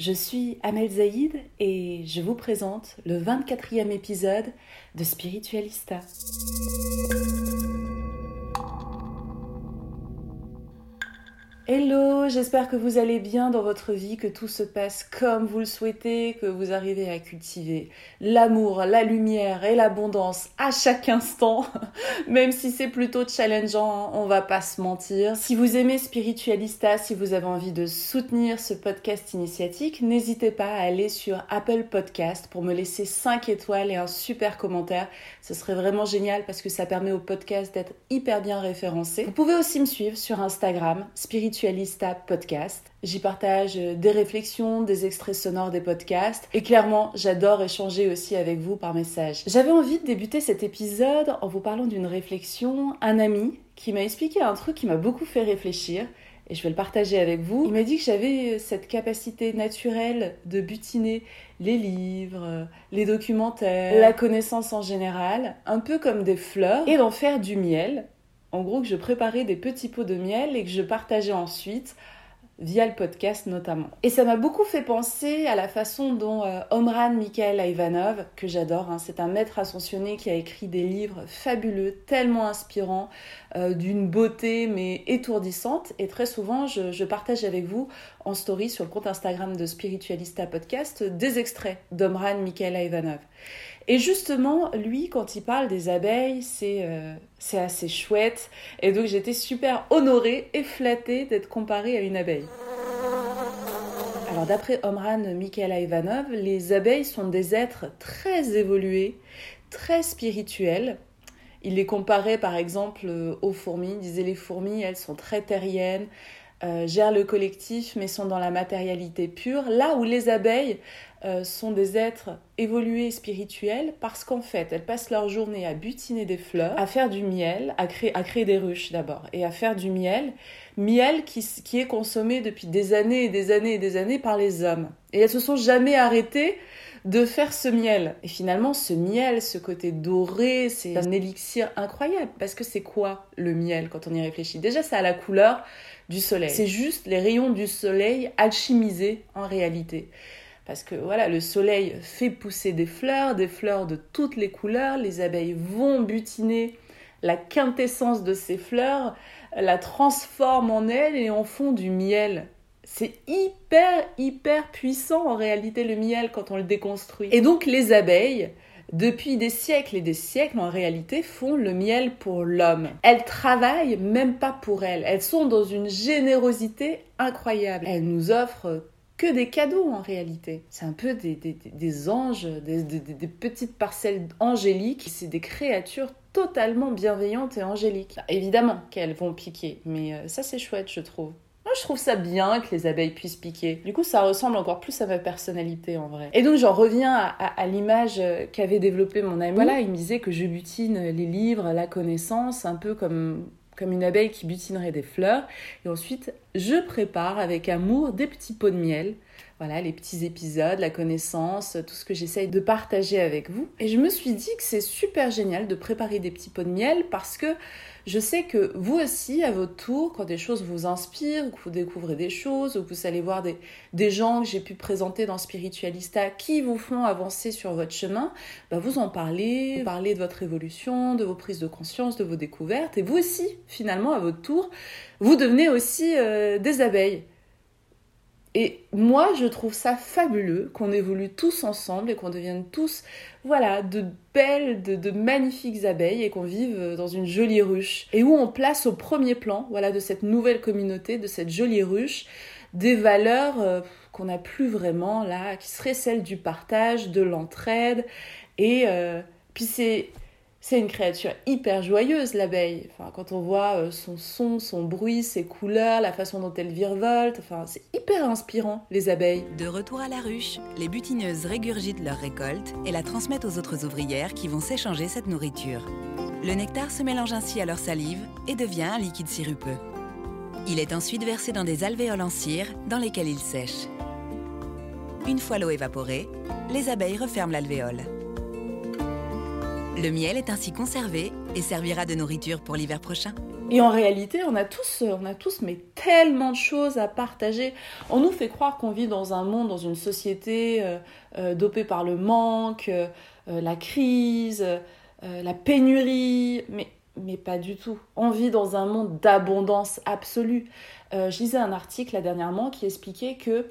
je suis Amel Zaïd et je vous présente le 24e épisode de Spiritualista. Hello, j'espère que vous allez bien dans votre vie, que tout se passe comme vous le souhaitez, que vous arrivez à cultiver l'amour, la lumière et l'abondance à chaque instant, même si c'est plutôt challengeant, on va pas se mentir. Si vous aimez Spiritualista, si vous avez envie de soutenir ce podcast initiatique, n'hésitez pas à aller sur Apple Podcast pour me laisser 5 étoiles et un super commentaire. Ce serait vraiment génial parce que ça permet au podcast d'être hyper bien référencé. Vous pouvez aussi me suivre sur Instagram, Spiritualista J'y partage des réflexions, des extraits sonores des podcasts et clairement j'adore échanger aussi avec vous par message. J'avais envie de débuter cet épisode en vous parlant d'une réflexion. Un ami qui m'a expliqué un truc qui m'a beaucoup fait réfléchir et je vais le partager avec vous. Il m'a dit que j'avais cette capacité naturelle de butiner les livres, les documentaires, la connaissance en général, un peu comme des fleurs, et d'en faire du miel en gros que je préparais des petits pots de miel et que je partageais ensuite via le podcast notamment. Et ça m'a beaucoup fait penser à la façon dont euh, Omran Mikhail Ivanov, que j'adore, hein, c'est un maître ascensionné qui a écrit des livres fabuleux, tellement inspirants, euh, d'une beauté mais étourdissante. Et très souvent, je, partage avec vous en story sur le compte Instagram de Spiritualista Podcast des extraits d'Omran Mikhail Ivanov. Et justement, lui, quand il parle des abeilles, c'est euh, assez chouette. Et donc j'étais super honorée et flattée d'être comparée à une abeille. Alors d'après Omran Michaela Ivanov, les abeilles sont des êtres très évolués, très spirituels. Il les comparait par exemple aux fourmis. Il disait les fourmis, elles sont très terriennes, euh, gèrent le collectif mais sont dans la matérialité pure. Là où les abeilles euh, sont des êtres évolués spirituels parce qu'en fait, elles passent leur journée à butiner des fleurs, à faire du miel, à créer, à créer des ruches d'abord, et à faire du miel, miel qui, qui est consommé depuis des années et des années et des années par les hommes. Et elles se sont jamais arrêtées de faire ce miel. Et finalement, ce miel, ce côté doré, c'est un élixir incroyable. Parce que c'est quoi le miel quand on y réfléchit? Déjà, ça a la couleur du soleil. C'est juste les rayons du soleil alchimisés en réalité. Parce que voilà, le soleil fait pousser des fleurs, des fleurs de toutes les couleurs. Les abeilles vont butiner la quintessence de ces fleurs, la transforment en elles et en font du miel. C'est hyper, hyper puissant en réalité le miel quand on le déconstruit. Et donc les abeilles, depuis des siècles et des siècles, en réalité, font le miel pour l'homme. Elles travaillent même pas pour elles. Elles sont dans une générosité incroyable. Elles nous offrent que des cadeaux en réalité. C'est un peu des, des, des anges, des, des, petites parcelles angéliques. C'est des créatures totalement bienveillantes et angéliques. évidemment qu'elles vont piquer, mais euh, ça c'est chouette je trouve. Moi, je trouve ça bien que les abeilles puissent piquer. Du coup, ça ressemble encore plus à ma personnalité en vrai. Et donc, j'en reviens à, l'image euh, qu'avait développée mon ami. Voilà, il me disait que je butine les livres, la connaissance, un peu comme comme une abeille qui butinerait des fleurs. Et ensuite, je prépare avec amour des petits pots de miel. Voilà, les petits épisodes, la connaissance, tout ce que j'essaye de partager avec vous. Et je me suis dit que c'est super génial de préparer des petits pots de miel parce que je sais que vous aussi, à votre tour, quand des choses vous inspirent, que vous découvrez des choses, ou que vous allez voir des, gens que j'ai pu présenter dans Spiritualista qui vous font avancer sur votre chemin, bah vous en parlez, vous parlez de votre évolution, de vos prises de conscience, de vos découvertes, et vous aussi, finalement, à votre tour, vous devenez aussi euh, des abeilles. Et moi, je trouve ça fabuleux qu'on évolue tous ensemble et qu'on devienne tous, voilà, de belles, de, magnifiques abeilles et qu'on vive dans une jolie ruche. Et où on place au premier plan, voilà, de cette nouvelle communauté, de cette jolie ruche, des valeurs euh, qu'on n'a plus vraiment là, qui seraient celles du partage, de l'entraide. Et euh, puis c'est c'est une créature hyper joyeuse, l'abeille. Quand on voit euh, son son, son bruit, ses couleurs, la façon dont elle virevolte, c'est hyper inspirant, les abeilles. De retour à la ruche, les butineuses régurgitent leur récolte et la transmettent aux autres ouvrières qui vont s'échanger cette nourriture. Le nectar se mélange ainsi à leur salive et devient un liquide sirupeux. Il est ensuite versé dans des alvéoles en cire dans lesquelles il sèche. Une fois l'eau évaporée, les abeilles referment l'alvéole. Le miel est ainsi conservé et servira de nourriture pour l'hiver prochain. Et en réalité, on a tous, on a tous mais tellement de choses à partager. On nous fait croire qu'on vit dans un monde, dans une société euh, euh, dopée par le manque, euh, la crise, la pénurie, mais, pas du tout. On vit dans un monde d'abondance absolue. je lisais un article là, dernièrement qui expliquait que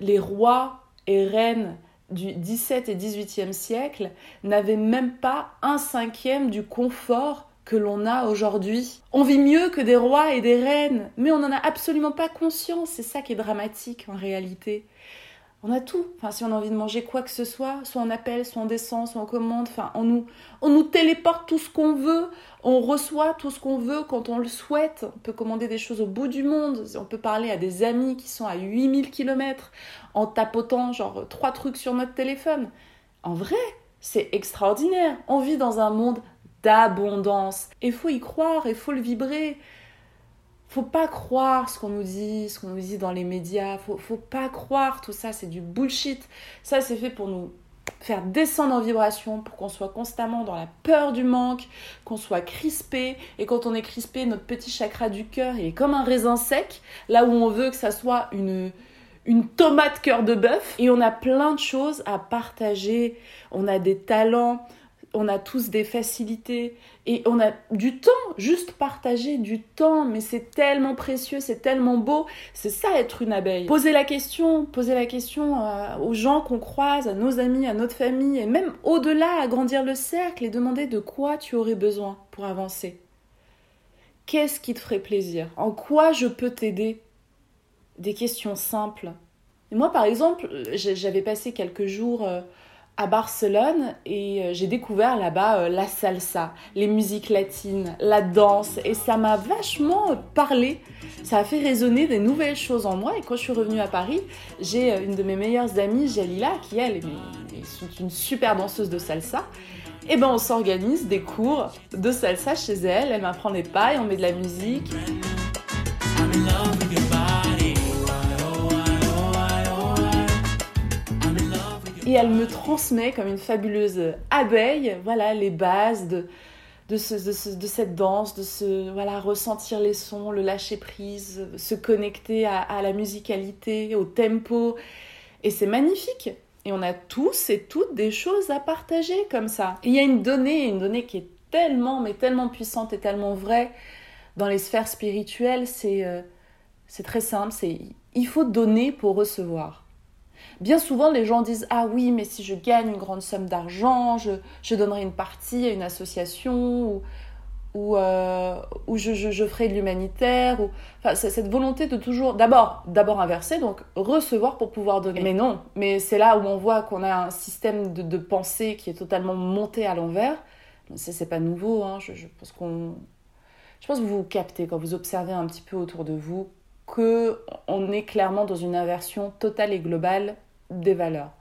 les rois et reines du 17 et 18e siècle n'avait même pas un cinquième du confort que l'on a aujourd'hui. On vit mieux que des rois et des reines, mais on n'en a absolument pas conscience. C'est ça qui est dramatique en réalité on a tout. Enfin, si on a envie de manger quoi que ce soit, soit on appelle, soit on descend, soit on commande. Enfin, on nous, on nous téléporte tout ce qu'on veut. On reçoit tout ce qu'on veut quand on le souhaite. On peut commander des choses au bout du monde. On peut parler à des amis qui sont à 8000 km en tapotant genre trois trucs sur notre téléphone. En vrai, c'est extraordinaire. On vit dans un monde d'abondance. Il faut y croire, il faut le vibrer faut pas croire ce qu'on nous dit, ce qu'on nous dit dans les médias. Faut, pas croire tout ça, c'est du bullshit. Ça, c'est fait pour nous faire descendre en vibration, pour qu'on soit constamment dans la peur du manque, qu'on soit crispé. Et quand on est crispé, notre petit chakra du cœur est comme un raisin sec, là où on veut que ça soit une, une tomate cœur de bœuf. Et on a plein de choses à partager. On a des talents on a tous des facilités et on a du temps, juste partager du temps, mais c'est tellement précieux, c'est tellement beau, c'est ça être une abeille. Poser la question, poser la question euh, aux gens qu'on croise, à nos amis, à notre famille, et même au-delà, agrandir le cercle et demander de quoi tu aurais besoin pour avancer. Qu'est-ce qui te ferait plaisir? En quoi je peux t'aider? Des questions simples. Et moi, par exemple, j'avais passé quelques jours... Euh, à Barcelone et euh, j'ai découvert là-bas euh, la salsa, les musiques latines, la danse et ça m'a vachement parlé. Ça a fait résonner des nouvelles choses en moi et quand je suis revenue à Paris, j'ai euh, une de mes meilleures amies, Jalila, qui elle est une super danseuse de salsa. Et ben on s'organise des cours de salsa chez elle, elle m'apprend des pas et on met de la musique. Et elle me transmet comme une fabuleuse abeille, voilà, les bases de, de, cette danse, de voilà, ressentir les sons, le lâcher prise, se connecter à, la musicalité, au tempo. Et c'est magnifique. Et on a tous et toutes des choses à partager comme ça. il y a une donnée, une donnée qui est tellement, mais tellement puissante et tellement vraie dans les sphères spirituelles, c'est euh, c'est très simple, c'est il faut donner pour recevoir. Bien souvent, les gens disent Ah oui, mais si je gagne une grande somme d'argent, je, donnerai une partie à une association ou, ou, euh, je, ferai de l'humanitaire. Ou... Enfin, cette volonté de toujours, d'abord, d'abord inverser, donc recevoir pour pouvoir donner. Mais non, mais c'est là où on voit qu'on a un système de, pensée qui est totalement monté à l'envers. C'est pas nouveau, hein. je, pense qu'on. Je pense que vous captez quand vous observez un petit peu autour de vous que on est clairement dans une inversion totale et globale des valeurs.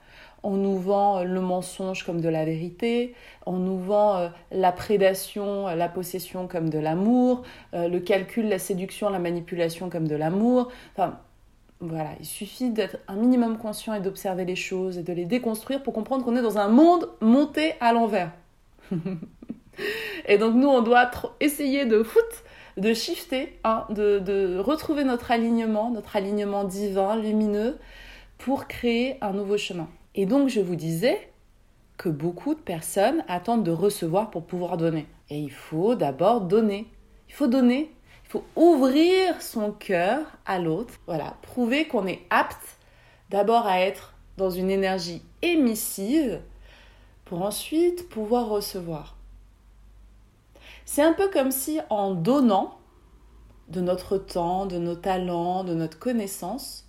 on nous vend le mensonge comme de la vérité, on nous vend la prédation, la possession comme de l'amour, le calcul, la séduction, la manipulation comme de l'amour. Enfin, voilà, il suffit d'être un minimum conscient et d'observer les choses et de les déconstruire pour comprendre qu'on est dans un monde monté à l'envers. et donc nous, on doit essayer de foot, de shifter, hein, de retrouver notre alignement, notre alignement divin, lumineux, pour créer un nouveau chemin. Et donc je vous disais que beaucoup de personnes attendent de recevoir pour pouvoir donner. Et il faut d'abord donner. Il faut donner faut ouvrir son cœur à l'autre. Voilà, prouver qu'on est apte d'abord à être dans une énergie émissive pour ensuite pouvoir recevoir. C'est un peu comme si en donnant de notre temps, de nos talents, de notre connaissance,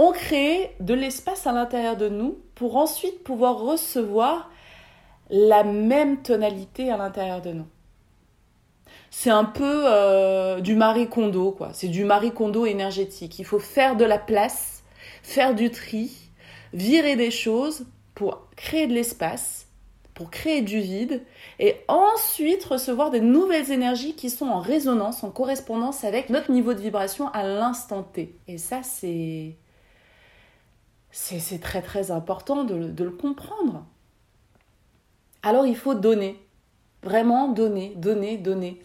on crée de l'espace à l'intérieur de nous pour ensuite pouvoir recevoir la même tonalité à l'intérieur de nous c'est un peu euh, du Marie Kondo, quoi. C'est du Marie Kondo énergétique. Il faut faire de la place, faire du tri, virer des choses pour créer de l'espace, pour créer du vide, et ensuite recevoir des nouvelles énergies qui sont en résonance, en correspondance avec notre niveau de vibration à l'instant T. Et ça, c'est. C'est très très important de, le comprendre. Alors il faut donner. Vraiment donner, donner, donner.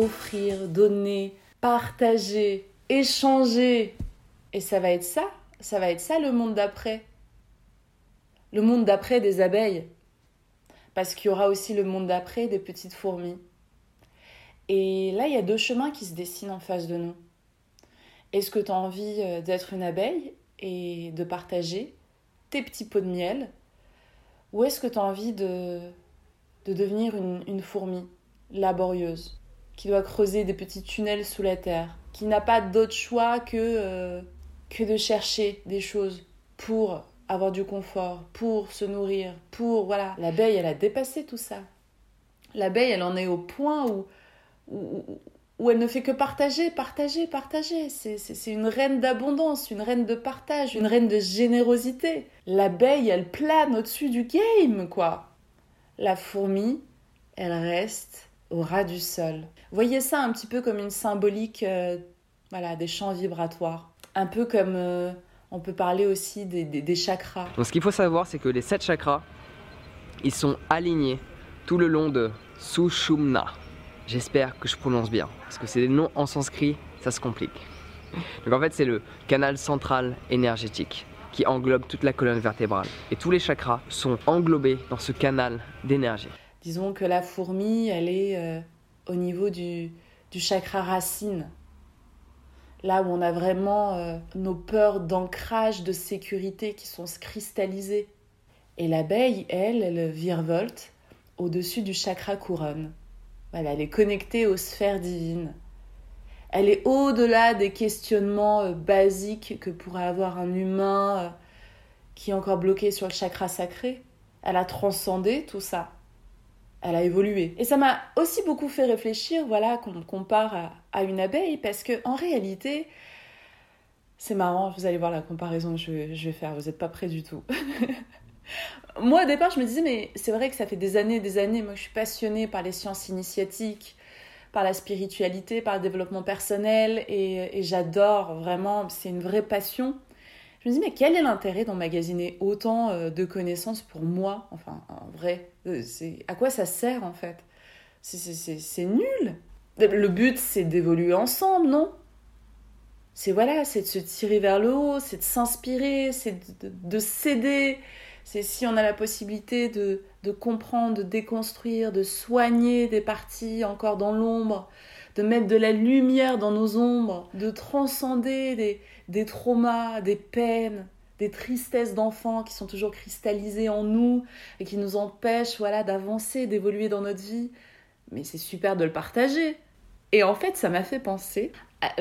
offrir, donner, partager, échanger. Et ça va être ça, ça va être ça le monde d'après. Le monde d'après des abeilles. Parce qu'il y aura aussi le monde d'après des petites fourmis. Et là, il y a deux chemins qui se dessinent en face de nous. Est-ce que tu as envie euh, d'être une abeille et de partager tes petits pots de miel? Ou est-ce que tu as envie de, de devenir une, fourmi laborieuse qui doit creuser des petits tunnels sous la terre, qui n'a pas d'autre choix que, euh, que de chercher des choses pour avoir du confort, pour se nourrir, pour... Voilà, l'abeille, elle a dépassé tout ça. L'abeille, elle en est au point où, où, où elle ne fait que partager, partager, partager. C'est une reine d'abondance, une reine de partage, une reine de générosité. L'abeille, elle plane au-dessus du game, quoi. La fourmi, elle reste au ras du sol. Voyez ça un petit peu comme une symbolique euh, voilà, des champs vibratoires. Un peu comme euh, on peut parler aussi des, des, chakras. Donc ce qu'il faut savoir, c'est que les sept chakras, ils sont alignés tout le long de Sushumna. J'espère que je prononce bien, parce que c'est des noms en sanskrit, ça se complique. Donc en fait, c'est le canal central énergétique qui englobe toute la colonne vertébrale. Et tous les chakras sont englobés dans ce canal d'énergie. Disons que la fourmi, elle est euh, au niveau du, du, chakra racine. Là où on a vraiment euh, nos peurs d'ancrage, de sécurité qui sont cristallisées. Et l'abeille, elle, elle virevolte au-dessus du chakra couronne. Voilà, elle est connectée aux sphères divines. Elle est au-delà des questionnements euh, basiques que pourrait avoir un humain qui est encore bloqué sur le chakra sacré. Elle a transcendé tout ça elle a évolué. Et ça m'a aussi beaucoup fait réfléchir, voilà, qu'on compare à, une abeille, parce que en réalité, c'est marrant, vous allez voir la comparaison que je, vais faire, vous n'êtes pas prêts du tout. moi, au départ, je me disais, mais c'est vrai que ça fait des années des années, moi je suis passionnée par les sciences initiatiques, par la spiritualité, par le développement personnel, et j'adore vraiment, c'est une vraie passion. Je me dis, mais quel est l'intérêt d'emmagasiner autant euh, de connaissances pour moi? Enfin, en vrai, euh, à quoi ça sert en fait? C'est nul. Le but, c'est d'évoluer ensemble, non? C'est voilà, c'est de se tirer vers le haut, c'est de s'inspirer, c'est de, de, s'aider. C'est si on a la possibilité de, de comprendre, de déconstruire, de soigner des parties encore dans l'ombre, de mettre de la lumière dans nos ombres, de transcender des, des traumas, des peines, des tristesses d'enfants qui sont toujours cristallisées en nous et qui nous empêchent voilà d'avancer, d'évoluer dans notre vie. Mais c'est super de le partager. Et en fait, ça m'a fait penser,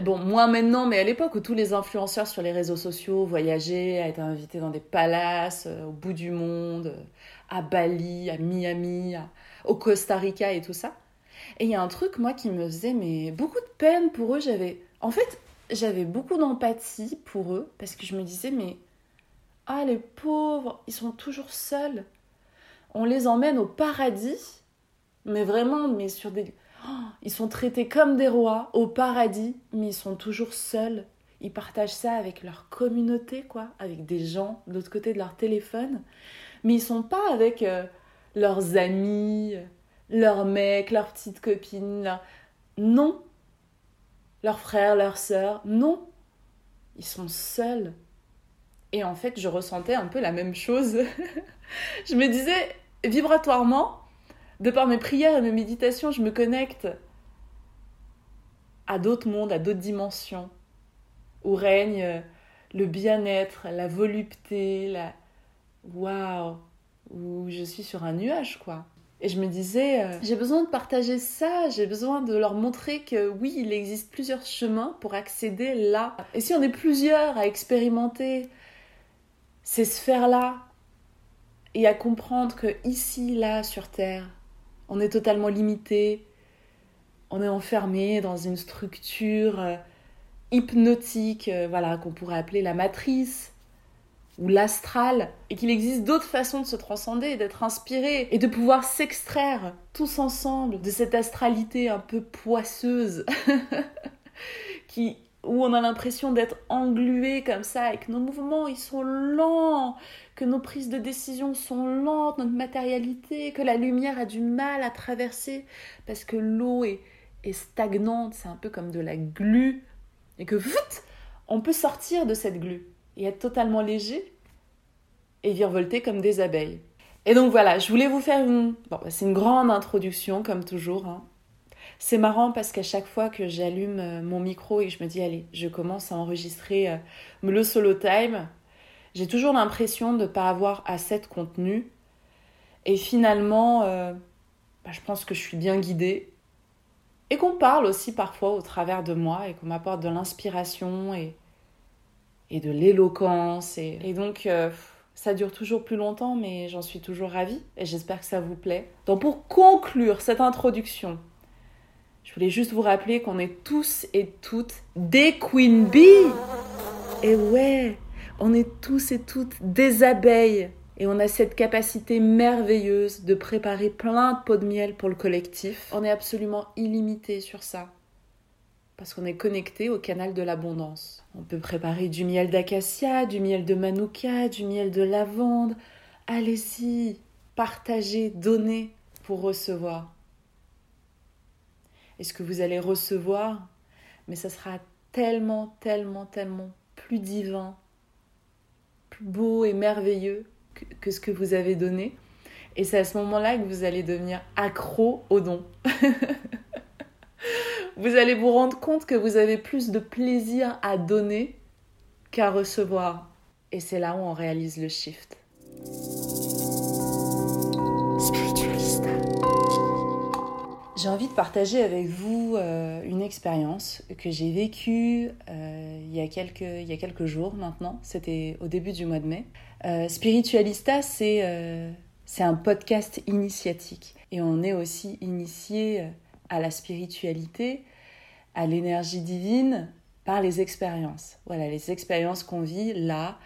bon, moi maintenant, mais à l'époque où tous les influenceurs sur les réseaux sociaux voyageaient, été invités dans des palaces, euh, au bout du monde, euh, à Bali, à Miami, au Costa Rica et tout ça. Et il y a un truc, moi, qui me faisait mais, beaucoup de peine pour eux. J'avais, en fait, j'avais beaucoup d'empathie pour eux parce que je me disais, mais, ah, les pauvres, ils sont toujours seuls. On les emmène au paradis, mais vraiment, mais sur des ils sont traités comme des rois au paradis, mais ils sont toujours seuls. Ils partagent ça avec leur communauté, quoi, avec des gens de l'autre côté de leur téléphone. Mais ils sont pas avec euh, leurs amis, leurs mecs, leurs petites copines. Non. Leurs frères, leurs sœurs. Non. Ils sont seuls. Et en fait, je ressentais un peu la même chose. je me disais, vibratoirement, de par mes prières et mes méditations, je me connecte à d'autres mondes, à d'autres dimensions, où règne le bien-être, la volupté, la... Waouh Où je suis sur un nuage, quoi. Et je me disais, euh, j'ai besoin de partager ça, j'ai besoin de leur montrer que oui, il existe plusieurs chemins pour accéder là. Et si on est plusieurs à expérimenter ces sphères-là et à comprendre que ici, là, sur Terre, on est totalement limité, on est enfermé dans une structure euh, hypnotique, euh, voilà, qu'on pourrait appeler la matrice ou l'astral, et qu'il existe d'autres façons de se transcender, d'être inspiré, et de pouvoir s'extraire tous ensemble de cette astralité un peu poisseuse, qui, où on a l'impression d'être englué comme ça, et que nos mouvements, ils sont lents, que nos prises de décision sont lentes, notre matérialité, que la lumière a du mal à traverser parce que l'eau est, stagnante, c'est un peu comme de la glu, et que vite, on peut sortir de cette glu et être totalement léger et virevolter comme des abeilles. Et donc voilà, je voulais vous faire une... Bon, c'est une grande introduction comme toujours. Hein. C'est marrant parce qu'à chaque fois que j'allume euh, mon micro et que je me dis allez, je commence à enregistrer euh, le solo time, j'ai toujours l'impression de ne pas avoir assez de contenu. Et finalement, euh, bah, je pense que je suis bien guidée. Et qu'on parle aussi parfois au travers de moi et qu'on m'apporte de l'inspiration et, et de l'éloquence. Et, et, donc, euh, ça dure toujours plus longtemps, mais j'en suis toujours ravie et j'espère que ça vous plaît. Donc, pour conclure cette introduction, je voulais juste vous rappeler qu'on est tous et toutes des Queen Bee. Et ouais, on est tous et toutes des abeilles et on a cette capacité merveilleuse de préparer plein de pots de miel pour le collectif. On est absolument illimité sur ça parce qu'on est connecté au canal de l'abondance. On peut préparer du miel d'acacia, du miel de manuka, du miel de lavande. Allez-y, partagez, donnez pour recevoir. Et ce que vous allez recevoir, mais ça sera tellement, tellement, tellement plus divin, beau et merveilleux que, ce que vous avez donné. Et c'est à ce moment-là que vous allez devenir accro au don. vous allez vous rendre compte que vous avez plus de plaisir à donner qu'à recevoir. Et c'est là où on réalise le shift. J'ai envie de partager avec vous euh, une expérience que j'ai vécue euh, il, y a quelques, jours maintenant. C'était au début du mois de mai. Euh, Spiritualista, c'est c'est un podcast initiatique. Et on est aussi initié à la spiritualité, à l'énergie divine par les expériences. Voilà, les expériences qu'on vit là,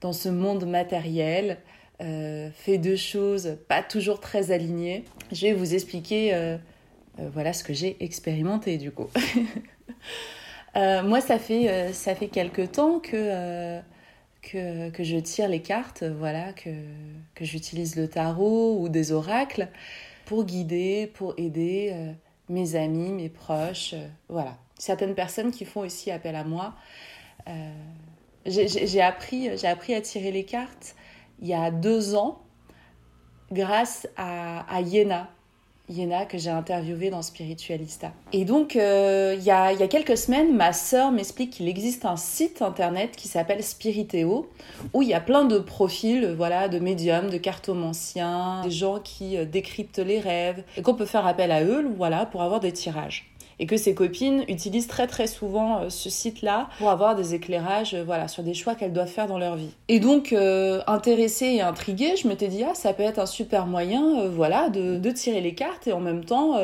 dans ce monde matériel, fait de choses pas toujours très alignées. Je vais vous expliquer euh, voilà ce que j'ai expérimenté du coup. Euh, moi, ça fait, euh, ça fait quelques temps que, que, que, je tire les cartes, voilà, que, que j'utilise le tarot ou des oracles pour guider, pour aider mes amis, mes proches, voilà. Certaines personnes qui font aussi appel à moi. j'ai appris, appris à tirer les cartes il y a deux ans grâce à, à. Yéna que j'ai interviewé dans Spiritualista. Et donc, euh, il y, a, y, a, quelques semaines, ma sœur m'explique qu'il existe un site internet qui s'appelle Spiritéo, où il y a plein de profils, voilà, de médiums, de cartomanciens, des gens qui euh, décryptent les rêves, et qu'on peut faire appel à eux, voilà, pour avoir des tirages. Et que ses copines utilisent très très souvent euh, ce site-là pour avoir des éclairages euh, voilà, sur des choix qu'elles doivent faire dans leur vie. Et donc, euh, intéressée et intriguée, je m'étais dit, ah, ça peut être un super moyen voilà, de, de tirer les cartes et en même temps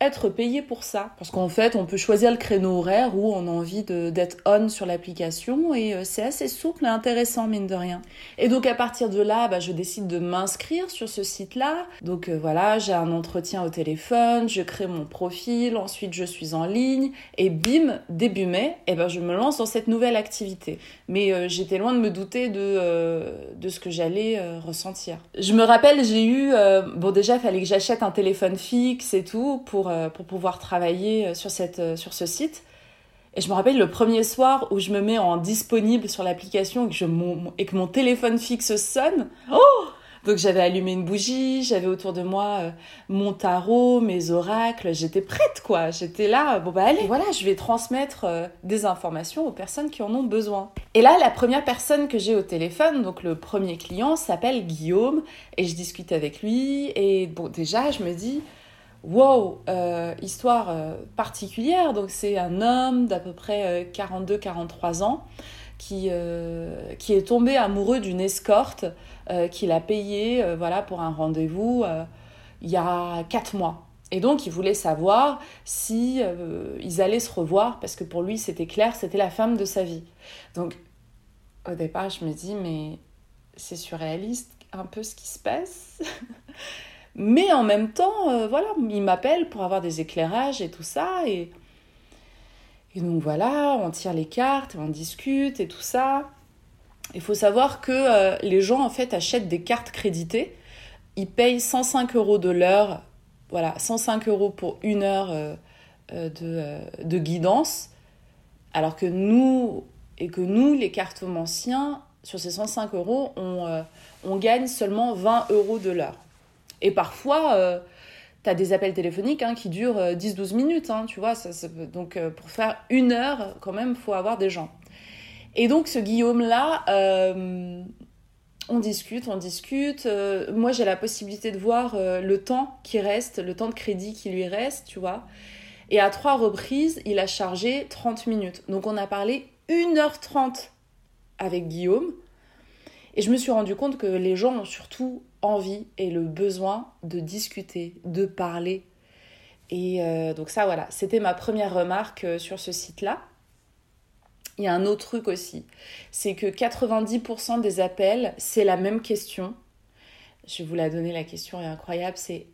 être payé pour ça. Parce qu'en fait, on peut choisir le créneau horaire où on a envie d'être on sur l'application et euh, c'est assez souple et intéressant, mine de rien. Et donc, à partir de là, bah, je décide de m'inscrire sur ce site-là. Donc, euh, voilà, j'ai un entretien au téléphone, je crée mon profil, ensuite je suis en ligne et bim, début mai, et eh ben, je me lance dans cette nouvelle activité. Mais euh, j'étais loin de me douter de, de ce que j'allais ressentir. Je me rappelle, j'ai eu, bon, déjà, il fallait que j'achète un téléphone fixe et tout pour euh, pour pouvoir travailler euh, sur, cette, euh, sur ce site. Et je me rappelle le premier soir où je me mets en disponible sur l'application et, que et que mon téléphone fixe sonne. Oh Donc j'avais allumé une bougie, j'avais autour de moi mon tarot, mes oracles, j'étais prête quoi. J'étais là, bon bah allez, voilà, je vais transmettre des informations aux personnes qui en ont besoin. Et là, la première personne que j'ai au téléphone, donc le premier client, s'appelle Guillaume et je discute avec lui et bon déjà je me dis wow, euh, histoire euh, particulière. Donc c'est un homme d'à peu près 42-43 euh, ans qui, qui est tombé amoureux d'une escorte qu'il a payée voilà, pour un rendez-vous il y a 4 mois. Et donc il voulait savoir si ils allaient se revoir parce que pour lui c'était clair, c'était la femme de sa vie. Donc au départ je me dis mais c'est surréaliste un peu ce qui se passe. Mais en même temps, euh, voilà, il m'appelle pour avoir des éclairages et tout ça. Et, donc voilà, on tire les cartes, on discute et tout ça. Il faut savoir que euh, les gens en fait achètent des cartes créditées. Ils payent 105 euros de l'heure, voilà, 105 euros pour une heure euh, de, de, guidance. Alors que nous, et que nous, les cartomanciens, sur ces 105 euros, on, on gagne seulement 20 euros de l'heure. Et parfois, euh, tu as des appels téléphoniques hein, qui durent 10-12 euh, minutes, hein, tu vois. donc, euh, pour faire une heure, quand même, faut avoir des gens. Et donc, ce Guillaume-là, on discute, on discute. moi, j'ai la possibilité de voir le temps qui reste, le temps de crédit qui lui reste, tu vois. Et à trois reprises, il a chargé 30 minutes. Donc, on a parlé 1h30 avec Guillaume. Et je me suis rendu compte que les gens ont surtout envie et le besoin de discuter, de parler. Et euh, donc ça, voilà, c'était ma première remarque euh, sur ce site-là. Il y a un autre truc aussi, c'est que 90% des appels, c'est la même question. Je vais vous la donner, la question est incroyable, c'est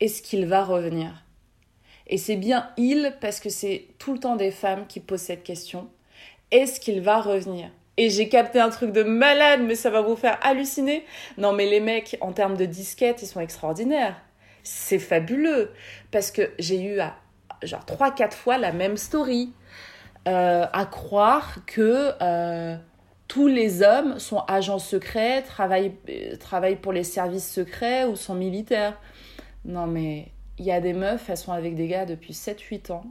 est-ce qu'il va revenir? Et c'est bien il parce que c'est tout le temps des femmes qui posent cette question. Est-ce qu'il va revenir? Et j'ai capté un truc de malade, mais ça va vous faire halluciner. Non, mais les mecs, en termes de disquettes, ils sont extraordinaires. C'est fabuleux. Parce que j'ai eu à, genre 3-4 fois la même story. Euh, à croire que euh, tous les hommes sont agents secrets, travaillent, euh, travaillent pour les services secrets ou sont militaires. Non, mais il y a des meufs, elles sont avec des gars depuis 7-8 ans.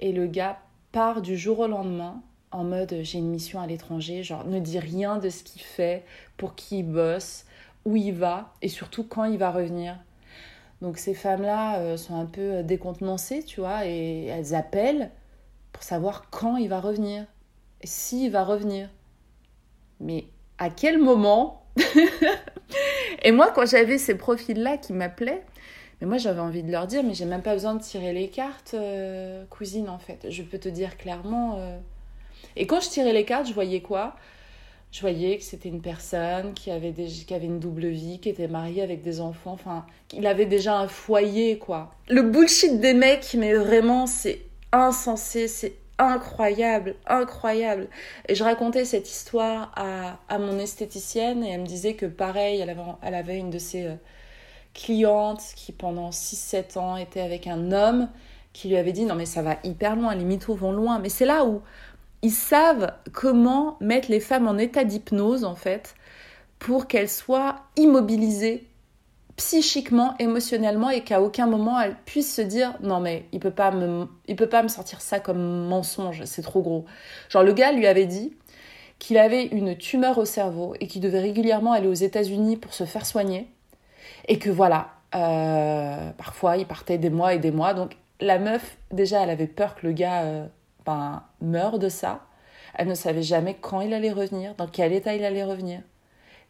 Et le gars part du jour au lendemain en mode j'ai une mission à l'étranger, genre ne dit rien de ce qu'il fait, pour qui il bosse, où il va et surtout quand il va revenir. Donc ces femmes-là euh, sont un peu euh, décontenancées, tu vois, et elles appellent pour savoir quand il va revenir, et s'il va revenir. Mais à quel moment Et moi, quand j'avais ces profils-là qui m'appelaient, mais moi j'avais envie de leur dire, mais j'ai même pas besoin de tirer les cartes, euh, cousine, en fait. Je peux te dire clairement, et quand je tirais les cartes, je voyais quoi? Je voyais que c'était une personne qui avait, des, qui avait une double vie, qui était mariée avec des enfants, enfin, il avait déjà un foyer, quoi. Le bullshit des mecs, mais vraiment, c'est insensé, c'est incroyable, incroyable. Et je racontais cette histoire à, à, mon esthéticienne et elle me disait que pareil, elle avait, elle avait une de ses euh, clientes qui pendant 6-7 ans était avec un homme qui lui avait dit non mais ça va hyper loin, les mythos vont loin. Mais c'est là où ils savent comment mettre les femmes en état d'hypnose, en fait, pour qu'elles soient immobilisées psychiquement, émotionnellement, et qu'à aucun moment elles puissent se dire non mais il peut pas me, il peut pas me sortir ça comme mensonge, c'est trop gros. Genre le gars lui avait dit qu'il avait une tumeur au cerveau et qu'il devait régulièrement aller aux États-Unis pour se faire soigner, et que voilà, euh, parfois il partait des mois et des mois, donc la meuf, déjà, elle avait peur que le gars euh, meure de ça. Elle ne savait jamais quand il allait revenir, dans quel état il allait revenir.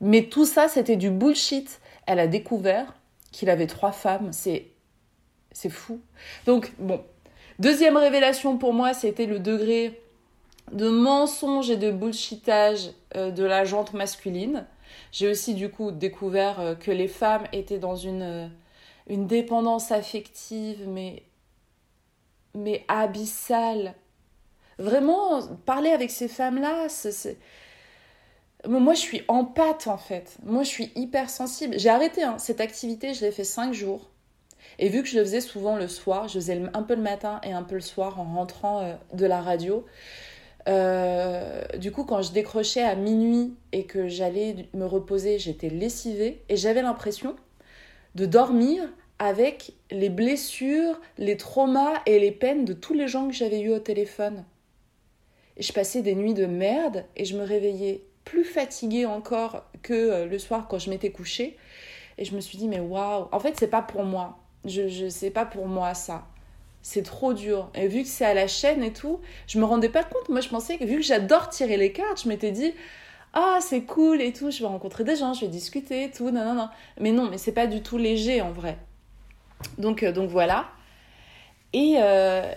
Mais tout ça, c'était du bullshit. Elle a découvert qu'il avait trois femmes. C'est, c'est fou. Donc, bon. Deuxième révélation pour moi, c'était le degré de mensonge et de bullshitage euh, de la jante masculine. J'ai aussi, du coup, découvert euh, que les femmes étaient dans une, euh, une dépendance affective, mais, mais abyssale. Vraiment, parler avec ces femmes-là, moi, je suis en pâte, en fait. Moi, je suis hyper sensible. J'ai arrêté hein. cette activité, je l'ai fait cinq jours. Et vu que je le faisais souvent le soir, je faisais un peu le matin et un peu le soir en rentrant euh, de la radio. Euh, du coup, quand je décrochais à minuit et que j'allais me reposer, j'étais lessivée et j'avais l'impression de dormir avec les blessures, les traumas et les peines de tous les gens que j'avais eus au téléphone. Je passais des nuits de merde et je me réveillais plus fatiguée encore que euh, le soir quand je m'étais couchée. Et je me suis dit, mais waouh, en fait, c'est pas pour moi. Je, je sais pas pour moi ça. C'est trop dur. Et vu que c'est à la chaîne et tout, je me rendais pas compte. Moi, je pensais que vu que j'adore tirer les cartes, je m'étais dit, ah, c'est cool et tout, je vais rencontrer des gens, je vais discuter et tout, non, non, non. Mais non, mais c'est pas du tout léger en vrai. Donc, euh, donc voilà. Et, euh,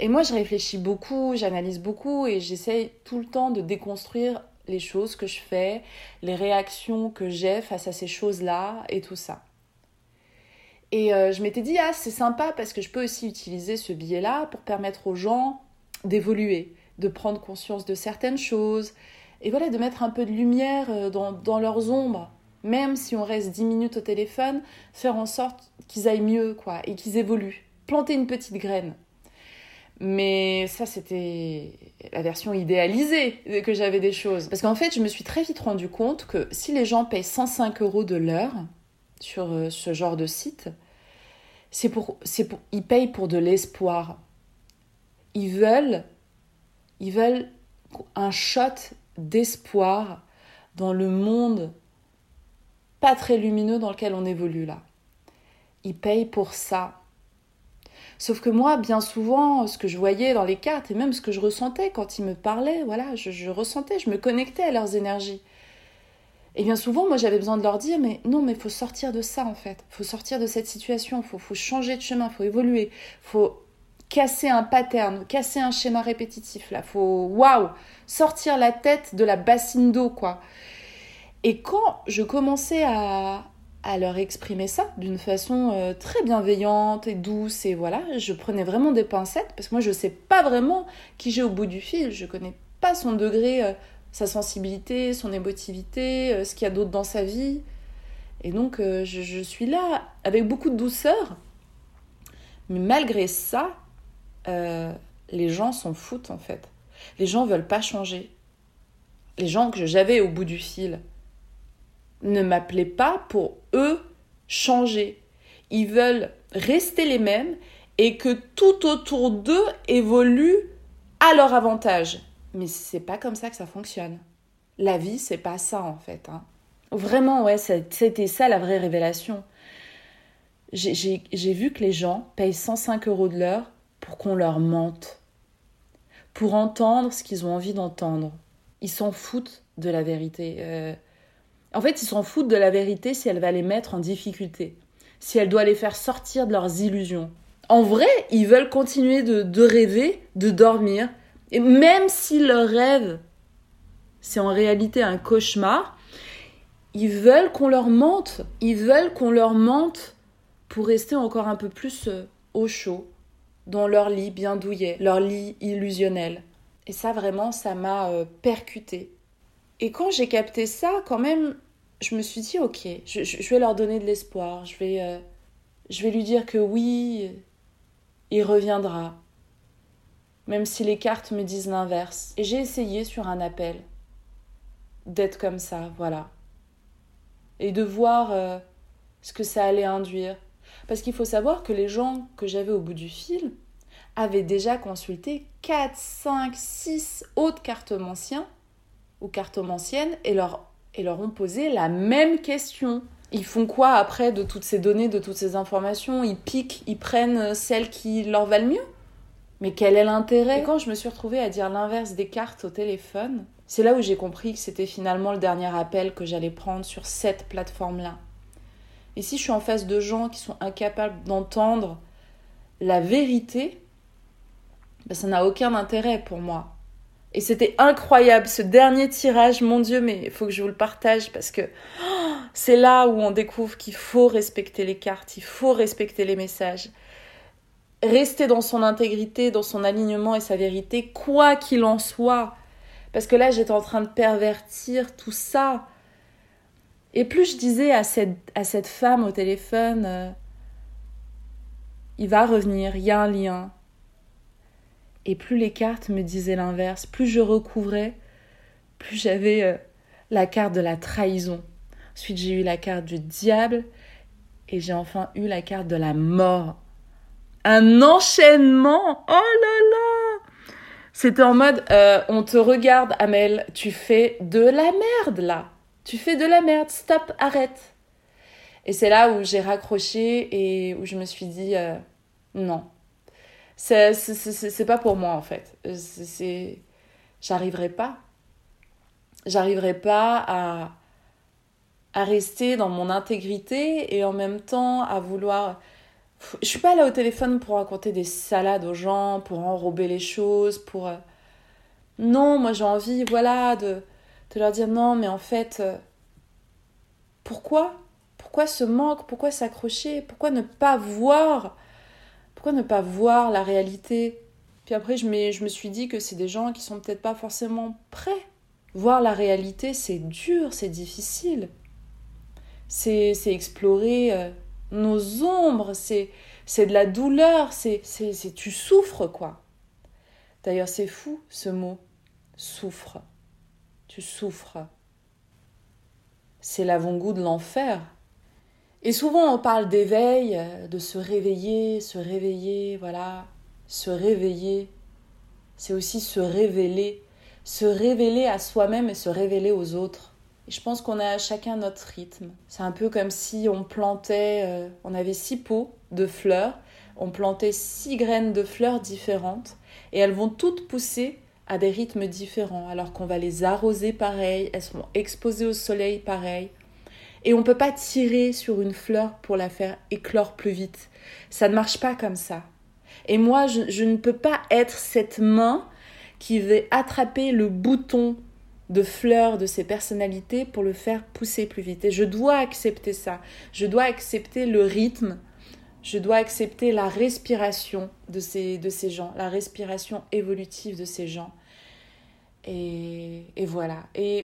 et moi, je réfléchis beaucoup, j'analyse beaucoup et j'essaye tout le temps de déconstruire les choses que je fais, les réactions que j'ai face à ces choses-là et tout ça. Et euh, je m'étais dit, ah, c'est sympa parce que je peux aussi utiliser ce billet-là pour permettre aux gens d'évoluer, de prendre conscience de certaines choses, et voilà, de mettre un peu de lumière euh, dans, dans leurs ombres. Même si on reste 10 minutes au téléphone, faire en sorte qu'ils aillent mieux, quoi, et qu'ils évoluent. Planter une petite graine. Mais ça, c'était la version idéalisée que j'avais des choses. Parce qu'en fait, je me suis très vite rendu compte que si les gens payent 105 euros de l'heure sur euh, ce genre de site, c'est pour, c'est pour, ils payent pour de l'espoir. Ils veulent, ils veulent un shot d'espoir dans le monde pas très lumineux dans lequel on évolue là. Ils payent pour ça. Sauf que moi, bien souvent, ce que je voyais dans les cartes et même ce que je ressentais quand ils me parlaient, voilà, je, ressentais, je me connectais à leurs énergies. Et bien souvent, moi, j'avais besoin de leur dire, mais non, mais il faut sortir de ça, en fait. Faut sortir de cette situation, il faut, faut, changer de chemin, il faut évoluer, faut casser un pattern, casser un schéma répétitif, là. faut, waouh, sortir la tête de la bassine d'eau, quoi. Et quand je commençais à, à leur exprimer ça d'une façon euh, très bienveillante et douce et voilà, je prenais vraiment des pincettes parce que moi je sais pas vraiment qui j'ai au bout du fil, je connais pas son degré, euh, sa sensibilité, son émotivité, euh, ce qu'il y a d'autre dans sa vie. Et donc je, je, suis là avec beaucoup de douceur. Mais malgré ça, les gens s'en foutent en fait. Les gens veulent pas changer. Les gens que j'avais au bout du fil, ne m'appelaient pas pour eux changer. Ils veulent rester les mêmes et que tout autour d'eux évolue à leur avantage. Mais c'est pas comme ça que ça fonctionne. La vie, c'est pas ça en fait. Hein. Vraiment, ouais, c'était ça la vraie révélation. J'ai vu que les gens payent 105 euros de l'heure pour qu'on leur mente, pour entendre ce qu'ils ont envie d'entendre. Ils s'en foutent de la vérité. Euh, en fait, ils s'en foutent de la vérité si elle va les mettre en difficulté, si elle doit les faire sortir de leurs illusions. En vrai, ils veulent continuer de, rêver, de dormir, et même si leur rêve, c'est en réalité un cauchemar, ils veulent qu'on leur mente, ils veulent qu'on leur mente pour rester encore un peu plus euh, au chaud, dans leur lit bien douillet, leur lit illusionnel. Et ça, vraiment, ça m'a euh, percuté. Et quand j'ai capté ça, quand même, je me suis dit, ok, je, vais leur donner de l'espoir, je vais, euh, je vais lui dire que oui, il reviendra, même si les cartes me disent l'inverse. Et j'ai essayé sur un appel d'être comme ça, voilà. Et de voir euh, ce que ça allait induire. Parce qu'il faut savoir que les gens que j'avais au bout du fil avaient déjà consulté 4, 5, 6 autres cartomanciens ou cartomanciennes et leur et leur ont posé la même question. Ils font quoi après de toutes ces données, de toutes ces informations? Ils piquent, ils prennent celles qui leur valent mieux? Mais quel est l'intérêt? Quand je me suis retrouvée à dire l'inverse des cartes au téléphone, c'est là où j'ai compris que c'était finalement le dernier appel que j'allais prendre sur cette plateforme-là. Et si je suis en face de gens qui sont incapables d'entendre la vérité, ben ça n'a aucun intérêt pour moi. Et c'était incroyable, ce dernier tirage, mon Dieu, mais il faut que je vous le partage parce que oh, c'est là où on découvre qu'il faut respecter les cartes, il faut respecter les messages. Rester dans son intégrité, dans son alignement et sa vérité, quoi qu'il en soit. Parce que là, j'étais en train de pervertir tout ça. Et plus je disais à cette, à cette femme au téléphone, euh, il va revenir, il y a un lien, et plus les cartes me disaient l'inverse, plus je recouvrais, plus j'avais euh, la carte de la trahison. Ensuite, j'ai eu la carte du diable et j'ai enfin eu la carte de la mort. Un enchaînement Oh là là C'était en mode, euh, on te regarde, Amel, tu fais de la merde là. Tu fais de la merde, stop, arrête. Et c'est là où j'ai raccroché et où je me suis dit, euh, non, c'est pas pour moi en fait. C'est j'arriverai pas. J'arriverai pas à rester dans mon intégrité et en même temps à vouloir je suis pas là au téléphone pour raconter des salades aux gens, pour enrober les choses, pour euh, non, moi j'ai envie voilà de de leur dire non, mais en fait euh, pourquoi? Pourquoi ce manque? Pourquoi s'accrocher? Pourquoi ne pas voir pourquoi ne pas voir la réalité? Puis après, je, je me suis dit que c'est des gens qui sont peut-être pas forcément prêts. Voir la réalité, c'est dur, c'est difficile. C'est explorer euh, nos ombres, c'est de la douleur, c'est tu souffres quoi. D'ailleurs, c'est fou ce mot, souffre. Tu souffres. C'est l'avant-goût de l'enfer. Et souvent on parle d'éveil, euh, de se réveiller, se réveiller, voilà, se réveiller. C'est aussi se révéler, se révéler à soi-même et se révéler aux autres. Et je pense qu'on a chacun notre rythme. C'est un peu comme si on plantait, euh, on avait six pots de fleurs, on plantait six graines de fleurs différentes et elles vont toutes pousser à des rythmes différents alors qu'on va les arroser pareil, elles seront exposées au soleil pareil, et on ne peut pas tirer sur une fleur pour la faire éclore plus vite. Ça ne marche pas comme ça. Et moi, je, ne peux pas être cette main qui va attraper le bouton de fleurs de ces personnalités pour le faire pousser plus vite. Et je dois accepter ça. Je dois accepter le rythme. Je dois accepter la respiration de ces, de ces gens, la respiration évolutive de ces gens. Et, et voilà. Et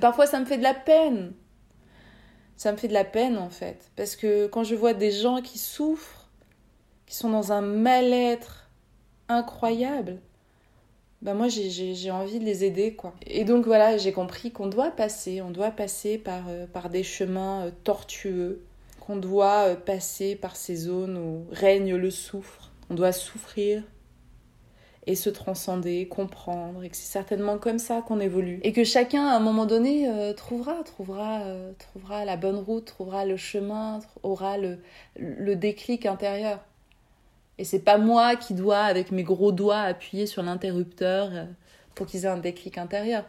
Parfois, ça me fait de la peine. Ça me fait de la peine, en fait. Parce que quand je vois des gens qui souffrent, qui sont dans un mal-être incroyable, ben moi, j'ai envie de les aider, quoi. Et donc, voilà, j'ai compris qu'on doit passer, on doit passer par, euh, par des chemins euh, tortueux, qu'on doit euh, passer par ces zones où règne le souffre. On doit souffrir, et se transcender, comprendre, et que c'est certainement comme ça qu'on évolue. Et que chacun, à un moment donné, euh, trouvera, trouvera, euh, trouvera la bonne route, trouvera le chemin, aura le, le déclic intérieur. Et c'est pas moi qui dois, avec mes gros doigts, appuyer sur l'interrupteur euh, pour qu'ils aient un déclic intérieur.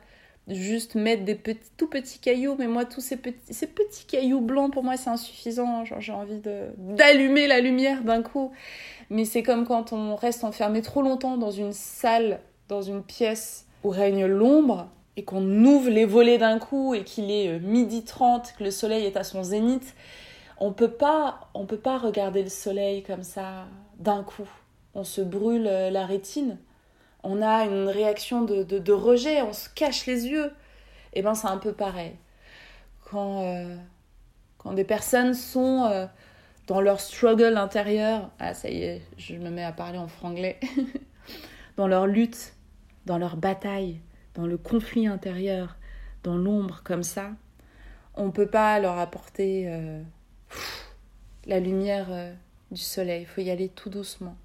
Juste mettre des petits, tout petits cailloux, mais moi, tous ces petits, ces petits cailloux blancs, pour moi, c'est insuffisant. Genre, j'ai envie d'allumer la lumière d'un coup. Mais c'est comme quand on reste enfermé trop longtemps dans une salle, dans une pièce où règne l'ombre, et qu'on ouvre les volets d'un coup et qu'il est euh, midi 30, que le soleil est à son zénith, on peut pas on peut pas regarder le soleil comme ça d'un coup. On se brûle euh, la rétine. On a une réaction de, de, rejet, on se cache les yeux. Et eh ben c'est un peu pareil. Quand, euh, quand des personnes sont dans leur struggle intérieur, ah ça y est, je me mets à parler en franglais, dans leur lutte, dans leur bataille, dans le conflit intérieur, dans l'ombre comme ça, on ne peut pas leur apporter euh, la lumière euh, du soleil. Il faut y aller tout doucement.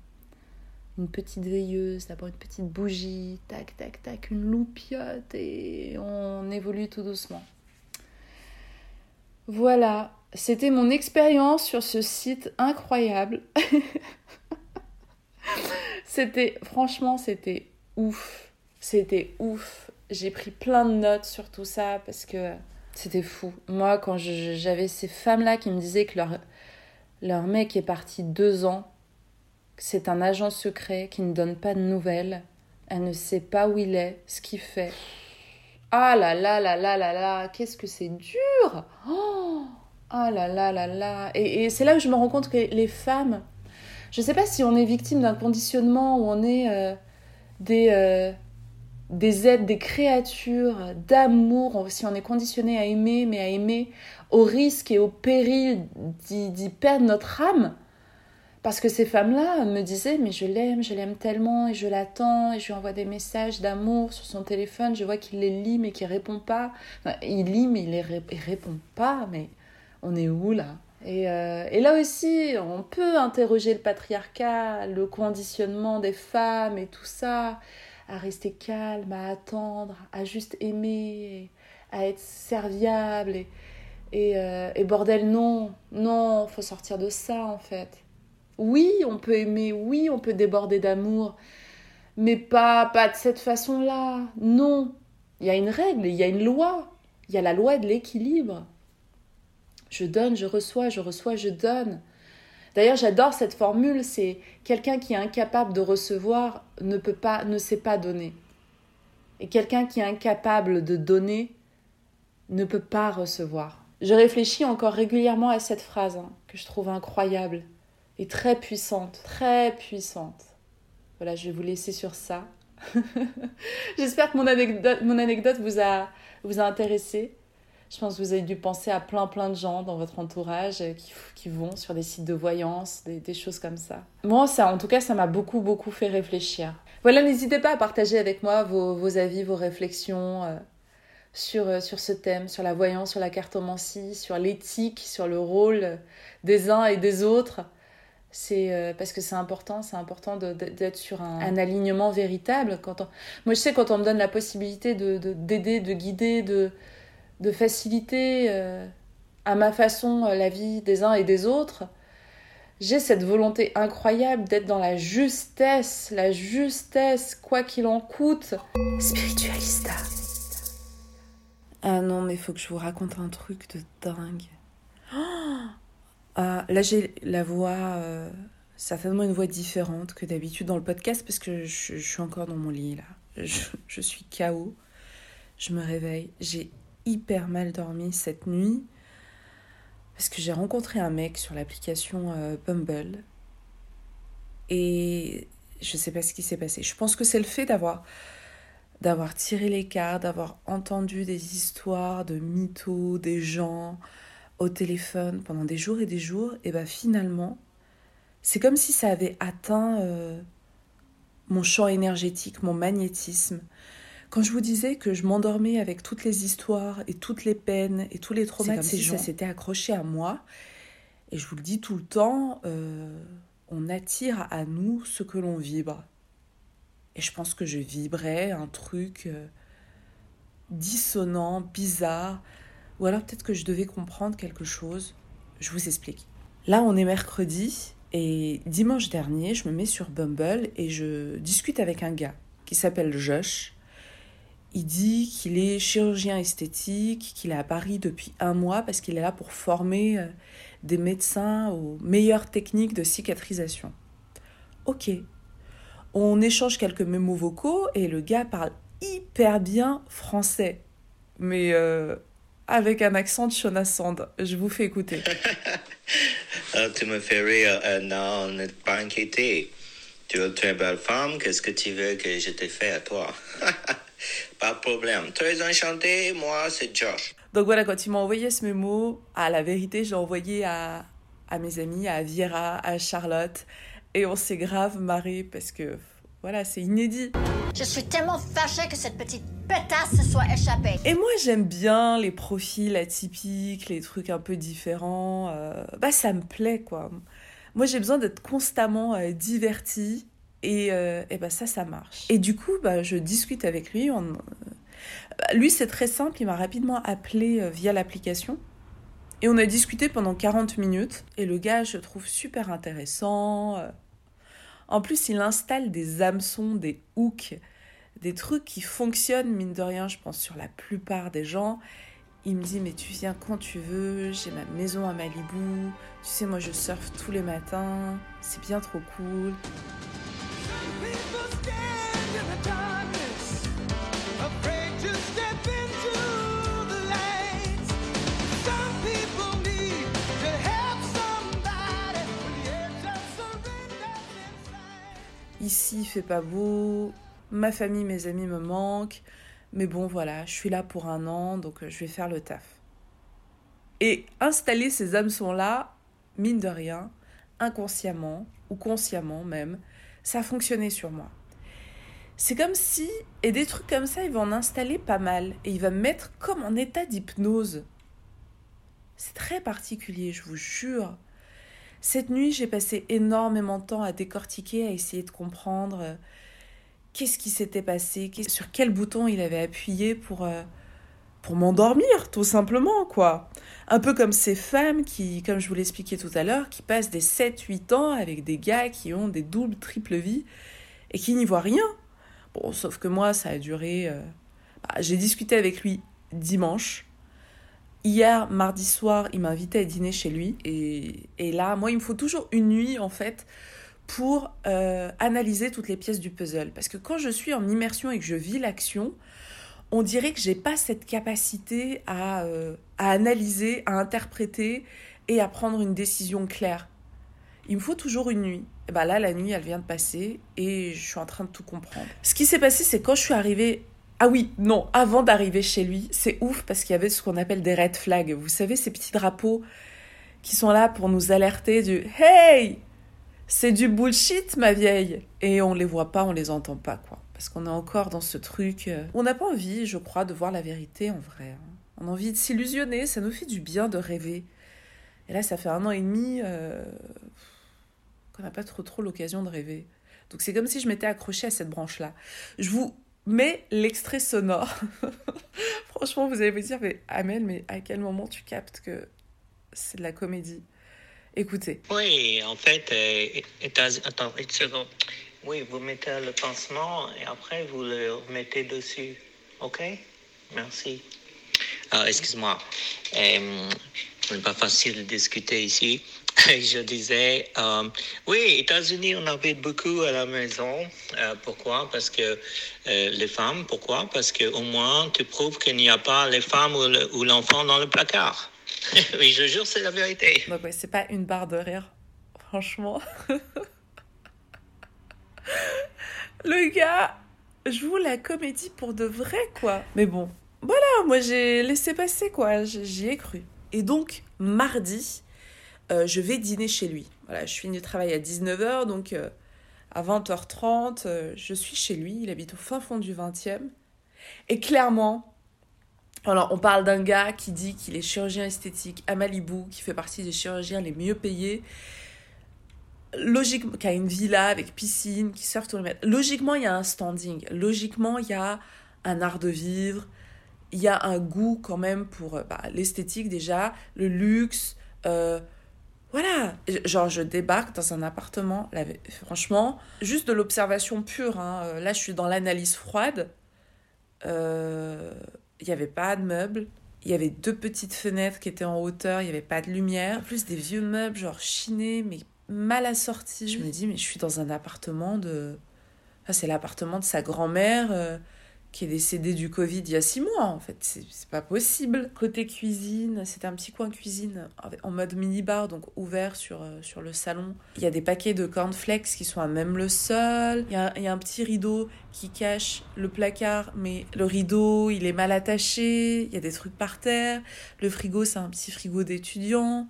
Une petite veilleuse, d'abord une petite bougie, tac, tac, tac, une loupiote et on évolue tout doucement. Voilà, c'était mon expérience sur ce site incroyable. c'était, franchement, c'était ouf. C'était ouf. J'ai pris plein de notes sur tout ça parce que c'était fou. Moi, quand j'avais ces femmes-là qui me disaient que leur, leur mec est parti deux ans, c'est un agent secret qui ne donne pas de nouvelles, elle ne sait pas où il est, ce qu'il fait. Ah là là là là là là, qu'est-ce que c'est dur oh Ah là là là là Et, c'est là où je me rends compte que les femmes, je ne sais pas si on est victime d'un conditionnement où on est euh, des... Euh, des êtres, des créatures d'amour, si on est conditionné à aimer, mais à aimer au risque et au péril d'y perdre notre âme. Parce que ces femmes-là me disaient, mais je l'aime, je l'aime tellement, et je l'attends, et je lui envoie des messages d'amour sur son téléphone, je vois qu'il les lit, mais qu'il répond pas. il lit, mais il, les répond pas, mais on est où là? Et, euh, et, là aussi, on peut interroger le patriarcat, le conditionnement des femmes et tout ça à rester calme, à attendre, à juste aimer, à être serviable. Et, euh, et bordel, non, non, faut sortir de ça en fait. Oui, on peut aimer, oui, on peut déborder d'amour, mais pas, pas de cette façon-là. Non, il y a une règle, il y a une loi, il y a la loi de l'équilibre. Je donne, je reçois, je reçois, je donne. D'ailleurs, j'adore cette formule, c'est quelqu'un qui est incapable de recevoir ne peut pas ne sait pas donner. Et quelqu'un qui est incapable de donner ne peut pas recevoir. Je réfléchis encore régulièrement à cette phrase hein, que je trouve incroyable et très puissante, très puissante. Voilà, je vais vous laisser sur ça. J'espère que mon anecdote, mon anecdote vous a, vous a intéressé. Je pense que vous avez dû penser à plein plein de gens dans votre entourage euh, qui, qui vont sur des sites de voyance, des, choses comme ça. Moi, ça, en tout cas, ça m'a beaucoup beaucoup fait réfléchir. Voilà, n'hésitez pas à partager avec moi vos, vos avis, vos réflexions euh, sur, euh, sur ce thème, sur la voyance, sur la cartomancie, sur l'éthique, sur le rôle des uns et des autres. C'est parce que c'est important, c'est important d'être sur un, un, alignement véritable. Quand on... Moi, je sais quand on me donne la possibilité de d'aider, de, guider, de de faciliter euh, à ma façon euh, la vie des uns et des autres, j'ai cette volonté incroyable d'être dans la justesse, la justesse, quoi qu'il en coûte. Spiritualista. Ah non, mais il faut que je vous raconte un truc de dingue. ah, là, j'ai la voix, euh, certainement une voix différente que d'habitude dans le podcast parce que je, suis encore dans mon lit là. Je, je suis KO. Je me réveille. J'ai hyper mal dormi cette nuit parce que j'ai rencontré un mec sur l'application euh, Bumble et je sais pas ce qui s'est passé. Je pense que c'est le fait d'avoir d'avoir tiré les cartes, d'avoir entendu des histoires de mythos, des gens au téléphone pendant des jours et des jours, et ben finalement, c'est comme si ça avait atteint euh, mon champ énergétique, mon magnétisme. Quand je vous disais que je m'endormais avec toutes les histoires et toutes les peines et tous les traumas de ces gens, ça s'était accroché à moi. Et je vous le dis tout le temps, euh, on attire à nous ce que l'on vibre. Et je pense que je vibrais un truc euh, dissonant, bizarre, ou alors peut-être que je devais comprendre quelque chose. Je vous explique. Là, on est mercredi et dimanche dernier, je me mets sur Bumble et je discute avec un gars qui s'appelle Josh Il dit qu'il est chirurgien esthétique, qu'il est à Paris depuis un mois parce qu'il est là pour former euh, des médecins aux meilleures techniques de cicatrisation. Ok. On échange quelques mémos vocaux et le gars parle hyper bien français. Mais euh, avec un accent de Shona Sand. Je vous fais écouter. Tu me fais rire. Euh, non, pas. Tu es une très belle femme. Qu'est-ce que tu veux que je te fasse à toi? Pas de problème. Très enchanté. Moi, c'est Josh. Donc voilà, quand il m'a envoyé ce mémo, à la vérité, je l'ai envoyé à, à mes amis, à Viera, à Charlotte. Et on s'est grave marré parce que voilà, c'est inédit. Je suis tellement fâchée que cette petite pétasse se soit échappée. Et moi, j'aime bien les profils atypiques, les trucs un peu différents. Euh, bah, ça me plaît, quoi. Moi, j'ai besoin d'être constamment euh, divertie. Et, euh, et bah, ça, ça marche. Et du coup, bah, je discute avec lui. Bah, lui, c'est très simple. Il m'a rapidement appelé via l'application. Et on a discuté pendant 40 minutes. Et le gars, je trouve super intéressant. En plus, il installe des hameçons, des hooks des trucs qui fonctionnent, mine de rien, je pense, sur la plupart des gens. Il me dit, mais tu viens quand tu veux, j'ai ma maison à Malibu, tu sais, moi je surfe tous les matins, c'est bien trop cool. Ici, il fait pas beau, ma famille, mes amis me manquent, mais bon voilà, je suis là pour un an, donc euh, je vais faire le taf. Et installer ces hameçons-là, mine de rien, inconsciemment ou consciemment même, ça a fonctionné sur moi. C'est comme si, et des trucs comme ça, il va en installer pas mal, et il va me mettre comme en état d'hypnose. C'est très particulier, je vous jure. Cette nuit, j'ai passé énormément de temps à décortiquer, à essayer de comprendre euh, qu'est-ce qui s'était passé, sur quel bouton il avait appuyé pour, euh, pour m'endormir, tout simplement, quoi. Un peu comme ces femmes qui, comme je vous l'expliquais tout à l'heure, qui passent des 7-8 ans avec des gars qui ont des doubles, triples vies et qui n'y voient rien. Bon, sauf que moi, ça a duré... Euh, bah, j'ai discuté avec lui dimanche. Hier, mardi soir, il m'a invité à dîner chez lui. Et, et là, moi, il me faut toujours une nuit, en fait, pour euh, analyser toutes les pièces du puzzle. Parce que quand je suis en immersion et que je vis l'action, on dirait que j'ai pas cette capacité à, euh, à, analyser, à interpréter et à prendre une décision claire. Il me faut toujours une nuit. Et ben là, la nuit, elle vient de passer et je suis en train de tout comprendre. Ce qui s'est passé, c'est quand je suis arrivée. Ah oui, non, avant d'arriver chez lui, c'est ouf parce qu'il y avait ce qu'on appelle des red flags. Vous savez, ces petits drapeaux qui sont là pour nous alerter du Hey, c'est du bullshit, ma vieille. Et on les voit pas, on les entend pas, quoi. Parce qu'on est encore dans ce truc. Euh, on n'a pas envie, je crois, de voir la vérité en vrai. Hein. On a envie de s'illusionner, ça nous fait du bien de rêver. Et là, ça fait un an et demi euh, qu'on n'a pas trop trop l'occasion de rêver. Donc c'est comme si je m'étais accrochée à cette branche-là. Je vous mets l'extrait sonore. Franchement, vous allez me dire, mais Amel, mais à quel moment tu captes que c'est de la comédie? Écoutez. Oui, en fait, euh, attends une seconde. Oui, vous mettez le pansement et après vous le remettez dessus. OK? Merci. Ah, excuse-moi. Euh, ce n'est pas facile de discuter ici. Je disais, euh, oui, États-Unis, on avait beaucoup à la maison. Euh, pourquoi? Parce que les femmes, pourquoi? Parce qu'au moins, tu prouves qu'il n'y a pas les femmes ou l'enfant dans le placard. oui, je jure, c'est la vérité. C'est pas une barre de rire, franchement. Le gars joue la comédie pour de vrai, quoi. Mais bon, voilà, moi j'ai laissé passer, quoi. J'y ai cru. Et donc, mardi, euh, je vais dîner chez lui. Voilà, je finis le travail à 19h, donc euh, à 20h30, euh, je suis chez lui. Il habite au fin fond du 20e. Et clairement, alors, on parle d'un gars qui dit qu'il est chirurgien esthétique à Malibu, qui fait partie des chirurgiens les mieux payés. Logiquement, qui a une villa avec piscine, qui surfe tous les mètres. Logiquement, il y a un standing. Logiquement, il y a un art de vivre. Il y a un goût quand même pour bah, l'esthétique déjà, le luxe. Voilà, genre je débarque dans un appartement, franchement, juste de l'observation pure. Hein. Là, je suis dans l'analyse froide Euh, Il n'y avait pas de meubles. Il y avait deux petites fenêtres qui étaient en hauteur. Il n'y avait pas de lumière. Plus, des vieux meubles, genre chinés, mais mal assortis. Je me dis, mais je suis dans un appartement de. Enfin, c'est l'appartement de sa grand-mère. euh, qui est décédée du Covid il y a six mois, en fait. C'est pas possible. Côté cuisine, c'était un petit coin cuisine en mode mini-bar, donc ouvert sur, euh, sur le salon. Il y a des paquets de cornflakes qui sont à même le sol. Il y a, il y a un petit rideau qui cache le placard, mais le rideau, il est mal attaché. Il y a des trucs par terre. Le frigo, c'est un petit frigo d'étudiant.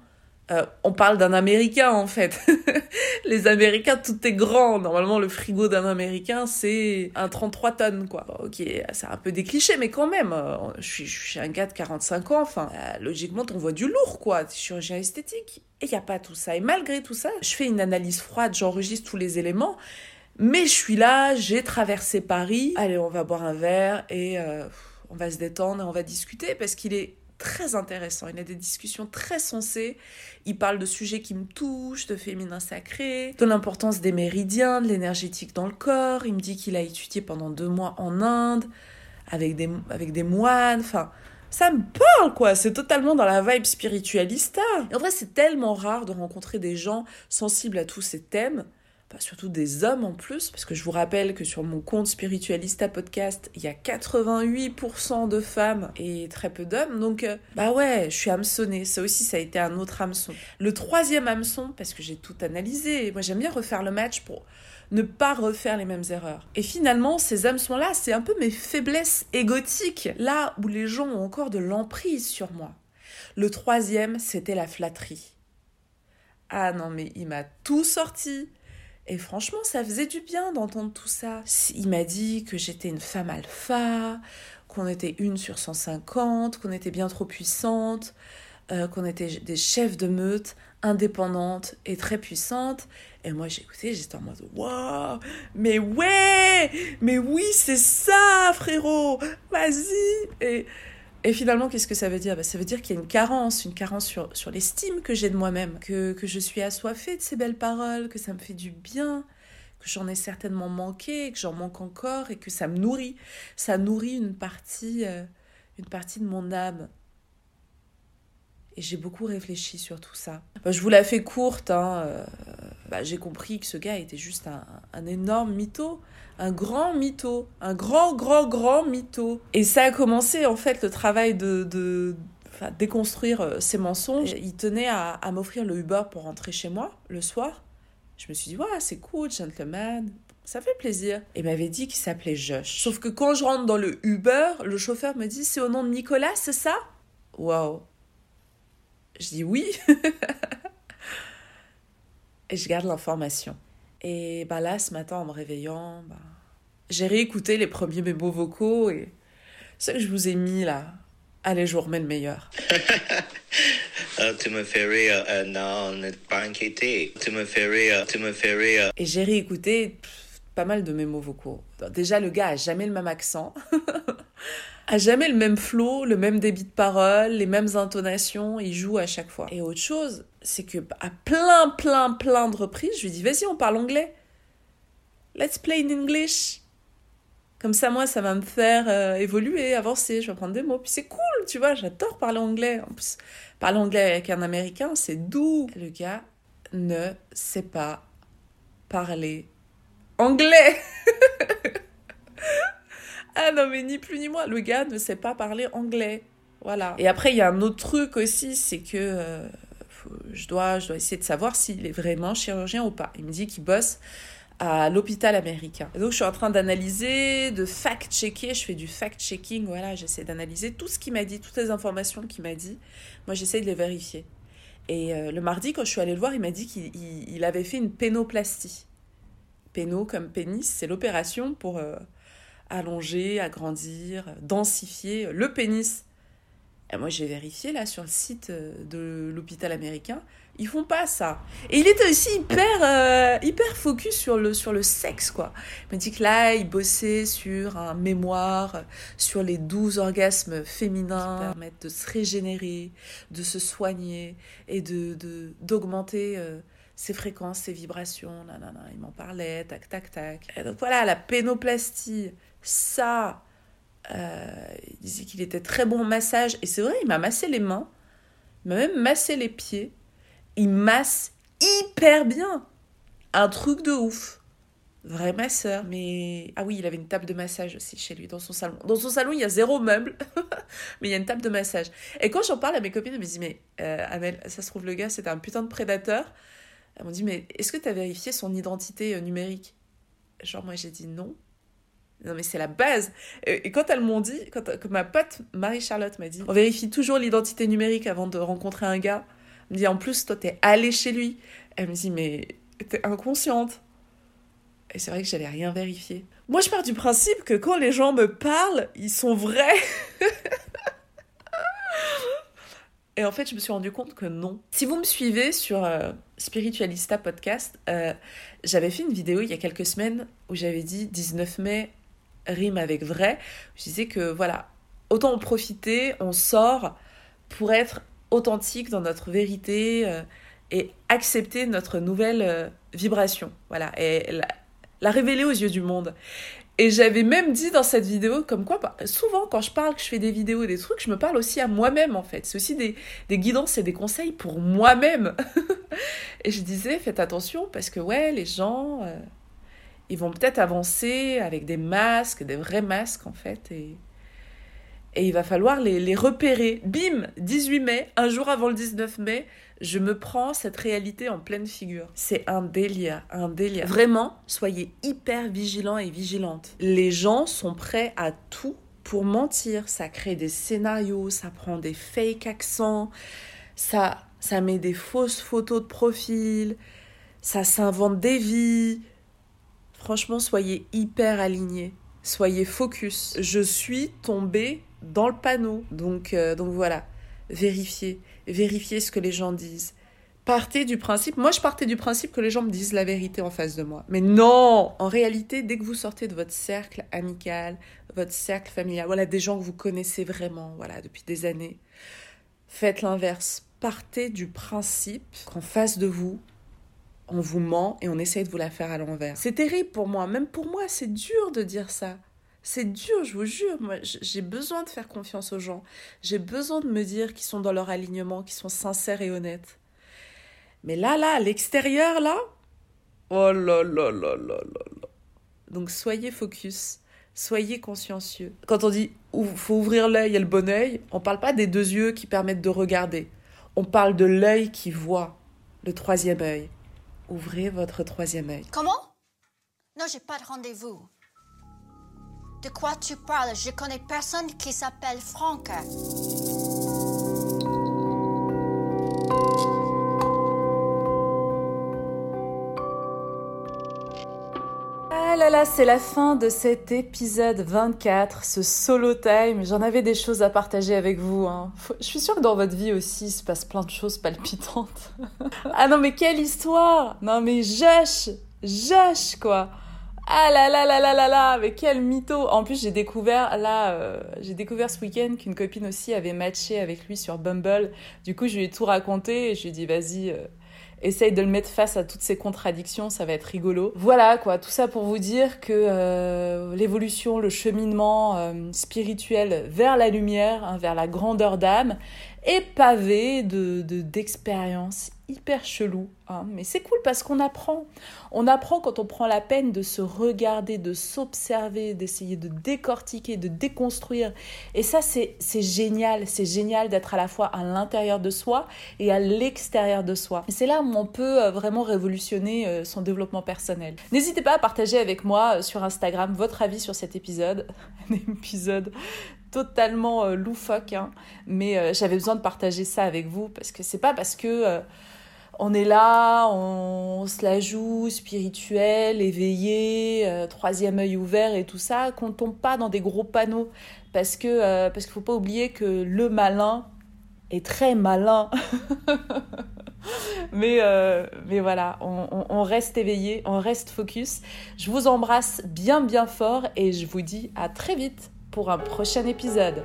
Euh, on parle d'un Américain en fait. Les Américains, tout est grand. Normalement, le frigo d'un Américain, c'est un 33 tonnes, quoi. Ok, c'est un peu des clichés, mais quand même. euh, Je suis, un gars de 45 ans. Enfin, euh, logiquement, on voit du lourd, quoi. Chirurgien esthétique. Et il n'y a pas tout ça. Et malgré tout ça, je fais une analyse froide, j'enregistre tous les éléments. Mais je suis là, j'ai traversé Paris. Allez, on va boire un verre et on va se détendre et on va discuter parce qu'il est très intéressant. Il a des discussions très sensées. Il parle de sujets qui me touchent, de féminin sacré, de l'importance des méridiens, de l'énergétique dans le corps. Il me dit qu'il a étudié pendant deux mois en Inde avec des, avec des moines. Enfin, ça me parle, quoi. C'est totalement dans la vibe spiritualista. Et en vrai, c'est tellement rare de rencontrer des gens sensibles à tous ces thèmes. Enfin, surtout des hommes en plus, parce que je vous rappelle que sur mon compte Spiritualista Podcast, il y a 88% de femmes et très peu d'hommes. Donc, euh, bah ouais, je suis hameçonnée. Ça aussi, ça a été un autre hameçon. Le troisième hameçon, parce que j'ai tout analysé, moi j'aime bien refaire le match pour ne pas refaire les mêmes erreurs. Et finalement, ces hameçons-là, c'est un peu mes faiblesses égotiques, là où les gens ont encore de l'emprise sur moi. Le troisième, c'était la flatterie. Ah non, mais il m'a tout sorti. Et franchement, ça faisait du bien d'entendre tout ça. Il m'a dit que j'étais une femme alpha, qu'on était une sur 150, qu'on était bien trop puissante, euh, qu'on était des chefs de meute indépendantes et très puissantes. Et moi, j'écoutais, j'étais en mode Waouh, mais ouais, mais oui, c'est ça, frérot, vas-y. Et finalement, qu'est-ce que ça veut dire? Bah, Ça veut dire qu'il y a une carence, une carence sur, l'estime que j'ai de moi-même, que, que je suis assoiffée de ces belles paroles, que ça me fait du bien, que j'en ai certainement manqué, que j'en manque encore et que ça me nourrit. Ça nourrit une partie, euh, une partie de mon âme. Et j'ai beaucoup réfléchi sur tout ça. Bah, je vous la fais courte. Hein, euh, bah, j'ai compris que ce gars était juste un, un énorme mytho. Un grand mytho. Un grand, grand, grand mytho. Et ça a commencé, en fait, le travail de... de enfin, déconstruire euh, ces mensonges. Il tenait à, à m'offrir le Uber pour rentrer chez moi le soir. Je me suis dit, ouais, c'est cool, gentleman. Ça fait plaisir. Et m'avait dit qu'il s'appelait Josh. Sauf que quand je rentre dans le Uber, le chauffeur me dit, c'est au nom de Nicolas, c'est ça? Waouh. Je dis oui. et je garde l'information. Et bah là, ce matin, en me réveillant, bah, j'ai réécouté les premiers mémos vocaux et ce que je vous ai mis là, allez, je vous remets le meilleur. Euh, tu me fais rire, euh, non, ne pas inquiéter. Tu me fais rire, tu me fais rire. Et j'ai réécouté pff, pas mal de mémos vocaux. Déjà, le gars a jamais le même accent, a jamais le même flow, le même débit de parole, les mêmes intonations, il joue à chaque fois. Et autre chose, c'est que à plein, plein, plein de reprises, je lui dis, vas-y, on parle anglais. Let's play in English. Comme ça, moi, ça va me faire euh, évoluer, avancer, je vais apprendre des mots. Puis c'est cool, tu vois, j'adore parler anglais. En plus, parler anglais avec un Américain, c'est doux. Le gars ne sait pas parler anglais. ah non, mais ni plus ni moins, le gars ne sait pas parler anglais. Voilà. Et après, il y a un autre truc aussi, c'est que euh, je, dois, je dois essayer de savoir s'il est vraiment chirurgien ou pas. Il me dit qu'il bosse à l'hôpital américain. Donc je suis en train d'analyser, de fact-checker, je fais du fact-checking, voilà, j'essaie d'analyser tout ce qu'il m'a dit, toutes les informations qu'il m'a dit. Moi, j'essaie de les vérifier. Et euh, le mardi, quand je suis allée le voir, il m'a dit qu'il il- il avait fait une pénoplastie. Péno comme pénis, c'est l'opération pour euh, allonger, agrandir, densifier le pénis. Et moi, j'ai vérifié là sur le site euh, de l'hôpital américain. Ils font pas ça. Et il était aussi hyper, euh, hyper focus sur le, sur le sexe, quoi. Il m'a dit que là, il bossait sur un mémoire, sur les 12 orgasmes féminins qui permettent de se régénérer, de se soigner et de, d'augmenter euh, ses fréquences, ses vibrations. Là. Il m'en parlait, tac, tac, tac. Et donc voilà, la pénoplastie, ça, il disait qu'il était très bon massage. Et c'est vrai, il m'a massé les mains. Il m'a même massé les pieds. Il masse hyper bien. Un truc de ouf. Vrai masseur. Mais. Ah oui, il avait une table de massage aussi chez lui, dans son salon. Dans son salon, il y a zéro meuble. mais il y a une table de massage. Et quand j'en parle à mes copines, elles me disent Mais euh, Amel, ça se trouve, le gars, c'était un putain de prédateur. Elles m'ont dit Mais est-ce que tu as vérifié son identité euh, numérique? Genre, moi, j'ai dit non. Non, mais c'est la base. Et quand elles m'ont dit, quand, ma pote Marie-Charlotte m'a dit, on vérifie toujours l'identité numérique avant de rencontrer un gars. Elle me dit, en plus, toi, t'es allée chez lui. Elle me dit, mais t'es inconsciente. Et c'est vrai que j'avais rien vérifié. Moi, je pars du principe que quand les gens me parlent, ils sont vrais. Et en fait, je me suis rendu compte que non. Si vous me suivez sur euh, Spiritualista Podcast, euh, j'avais fait une vidéo il y a quelques semaines où j'avais dit 19 mai rime avec vrai. Je disais que voilà, autant en profiter, on sort pour être authentique dans notre vérité euh, et accepter notre nouvelle euh, vibration. Voilà, et la, révéler aux yeux du monde. Et j'avais même dit dans cette vidéo, comme quoi, bah, souvent quand je parle, que je fais des vidéos, des trucs, je me parle aussi à moi-même en fait. C'est aussi des, des, guidances et des conseils pour moi-même. et je disais, faites attention parce que ouais, les gens, euh, ils vont peut-être avancer avec des masques, des vrais masques en fait, et, il va falloir les, les repérer. Bim 18 mai, un jour avant le 19 mai, je me prends cette réalité en pleine figure. C'est un délire, un délire. Vraiment, soyez hyper vigilants et vigilantes. Les gens sont prêts à tout pour mentir. Ça crée des scénarios, ça prend des fake accents, ça, ça met des fausses photos de profil, ça s'invente des vies, Franchement, soyez hyper alignés. Soyez focus. Je suis tombée dans le panneau. Donc, euh, donc voilà. Vérifiez. Vérifiez ce que les gens disent. Partez du principe. Moi, je partais du principe que les gens me disent la vérité en face de moi. Mais non En réalité, dès que vous sortez de votre cercle amical, votre cercle familial, voilà, des gens que vous connaissez vraiment, voilà, depuis des années, faites l'inverse. Partez du principe qu'en face de vous, on vous ment et on essaye de vous la faire à l'envers. C'est terrible pour moi, même pour moi, c'est dur de dire ça. C'est dur, je vous jure. Moi, j'ai besoin de faire confiance aux gens. J'ai besoin de me dire qu'ils sont dans leur alignement, qu'ils sont sincères et honnêtes. Mais là, là, à l'extérieur, là, oh là là là là là là. Donc soyez focus, soyez consciencieux. Quand on dit faut ouvrir l'œil et le bon œil, on parle pas des deux yeux qui permettent de regarder. On parle de l'œil qui voit, le troisième œil. Ouvrez votre troisième œil. Comment? Non, j'ai pas de rendez-vous. De quoi tu parles? Je connais personne qui s'appelle Franck. Ah là là, c'est la fin de cet épisode 24, ce solo time. J'en avais des choses à partager avec vous. Hein. Je suis sûre que dans votre vie aussi, il se passe plein de choses palpitantes. ah non, mais quelle histoire Non mais Josh Josh, quoi ah là là là là là là, mais quel mytho En plus, j'ai découvert là, euh, j'ai découvert ce week-end qu'une copine aussi avait matché avec lui sur Bumble. Du coup, je lui ai tout raconté et je lui ai dit vas-y, euh, essaye de le mettre face à toutes ces contradictions, ça va être rigolo. Voilà quoi, tout ça pour vous dire que euh, l'évolution, le cheminement euh, spirituel vers la lumière, hein, vers la grandeur d'âme, est pavé de d'expériences hyper chelou, hein. mais c'est cool parce qu'on apprend. On apprend quand on prend la peine de se regarder, de s'observer, d'essayer de décortiquer, de déconstruire. Et ça, c'est génial. C'est génial d'être à la fois à l'intérieur de soi et à l'extérieur de soi. C'est là où on peut euh, vraiment révolutionner euh, son développement personnel. N'hésitez pas à partager avec moi euh, sur Instagram votre avis sur cet épisode. Un épisode totalement loufoque, hein. mais j'avais besoin de partager ça avec vous parce que c'est pas parce que on est là, on, se la joue, spirituel, éveillé, euh, troisième œil ouvert et tout ça, qu'on tombe pas dans des gros panneaux. Parce que euh, parce qu'il faut pas oublier que le malin est très malin. mais, euh, mais voilà, on, on reste éveillé, on reste focus. Je vous embrasse bien bien fort et je vous dis à très vite pour un prochain épisode.